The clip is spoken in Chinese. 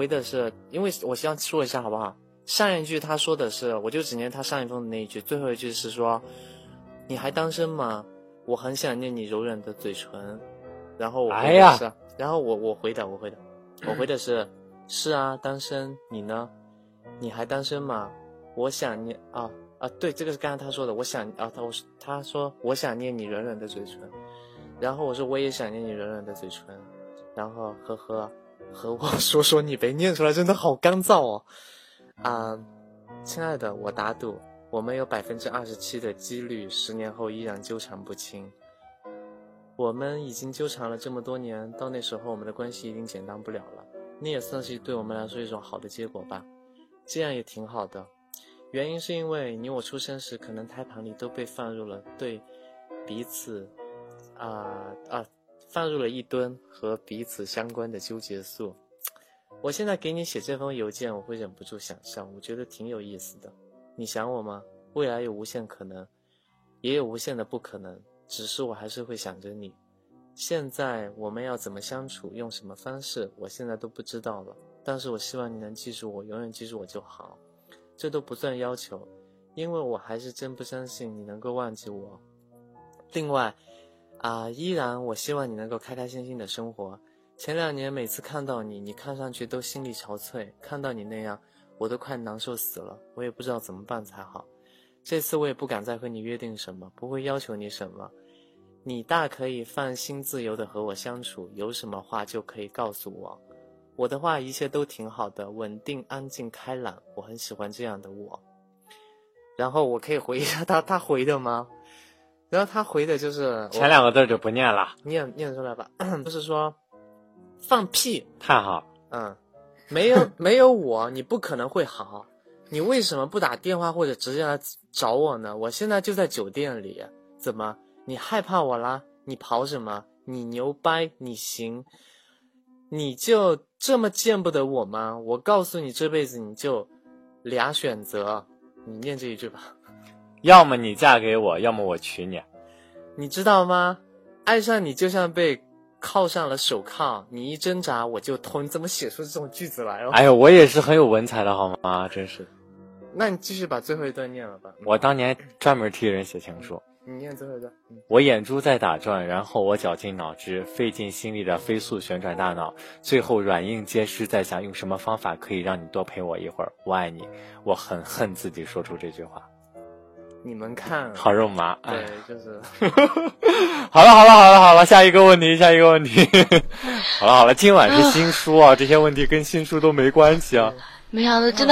回的是，因为我先说一下好不好？上一句他说的是，我就只念他上一封的那一句，最后一句是说，你还单身吗？我很想念你柔软的嘴唇。然后我回的是，然后我我回的我回的，我回的是，是啊，单身。你呢？你还单身吗？我想念啊啊，对，这个是刚才他说的，我想啊，他我他说我想念你软软的嘴唇。然后我说我也想念你软软的嘴唇。然后呵呵，和我 说说你被念出来真的好干燥哦。啊，亲爱的，我打赌我们有百分之二十七的几率十年后依然纠缠不清。我们已经纠缠了这么多年，到那时候我们的关系一定简单不了了。那也算是对我们来说一种好的结果吧，这样也挺好的。原因是因为你我出生时，可能胎盘里都被放入了对彼此，啊啊，放入了一吨和彼此相关的纠结素。我现在给你写这封邮件，我会忍不住想象，我觉得挺有意思的。你想我吗？未来有无限可能，也有无限的不可能。只是我还是会想着你。现在我们要怎么相处，用什么方式，我现在都不知道了。但是我希望你能记住我，永远记住我就好。这都不算要求，因为我还是真不相信你能够忘记我。另外，啊，依然我希望你能够开开心心的生活。前两年每次看到你，你看上去都心力憔悴，看到你那样，我都快难受死了。我也不知道怎么办才好。这次我也不敢再和你约定什么，不会要求你什么。你大可以放心自由的和我相处，有什么话就可以告诉我。我的话一切都挺好的，稳定、安静、开朗，我很喜欢这样的我。然后我可以回一下他，他回的吗？然后他回的就是前两个字就不念了，念念出来吧。就是说，放屁，太好。嗯，没有没有我，你不可能会好。你为什么不打电话或者直接来找我呢？我现在就在酒店里，怎么？你害怕我啦？你跑什么？你牛掰？你行？你就这么见不得我吗？我告诉你，这辈子你就俩选择，你念这一句吧。要么你嫁给我，要么我娶你。你知道吗？爱上你就像被铐上了手铐，你一挣扎我就痛。你怎么写出这种句子来哦？哎呦，我也是很有文采的好吗？真是。那你继续把最后一段念了吧。我当年专门替人写情书。你念最后一段。我眼珠在打转，然后我绞尽脑汁，费尽心力的飞速旋转大脑，最后软硬皆施，在想用什么方法可以让你多陪我一会儿。我爱你，我很恨自己说出这句话。你们看，好肉麻。对，就是。好了好了好了好了，下一个问题，下一个问题。好了好了，今晚是新书啊，这些问题跟新书都没关系啊。没想到真的。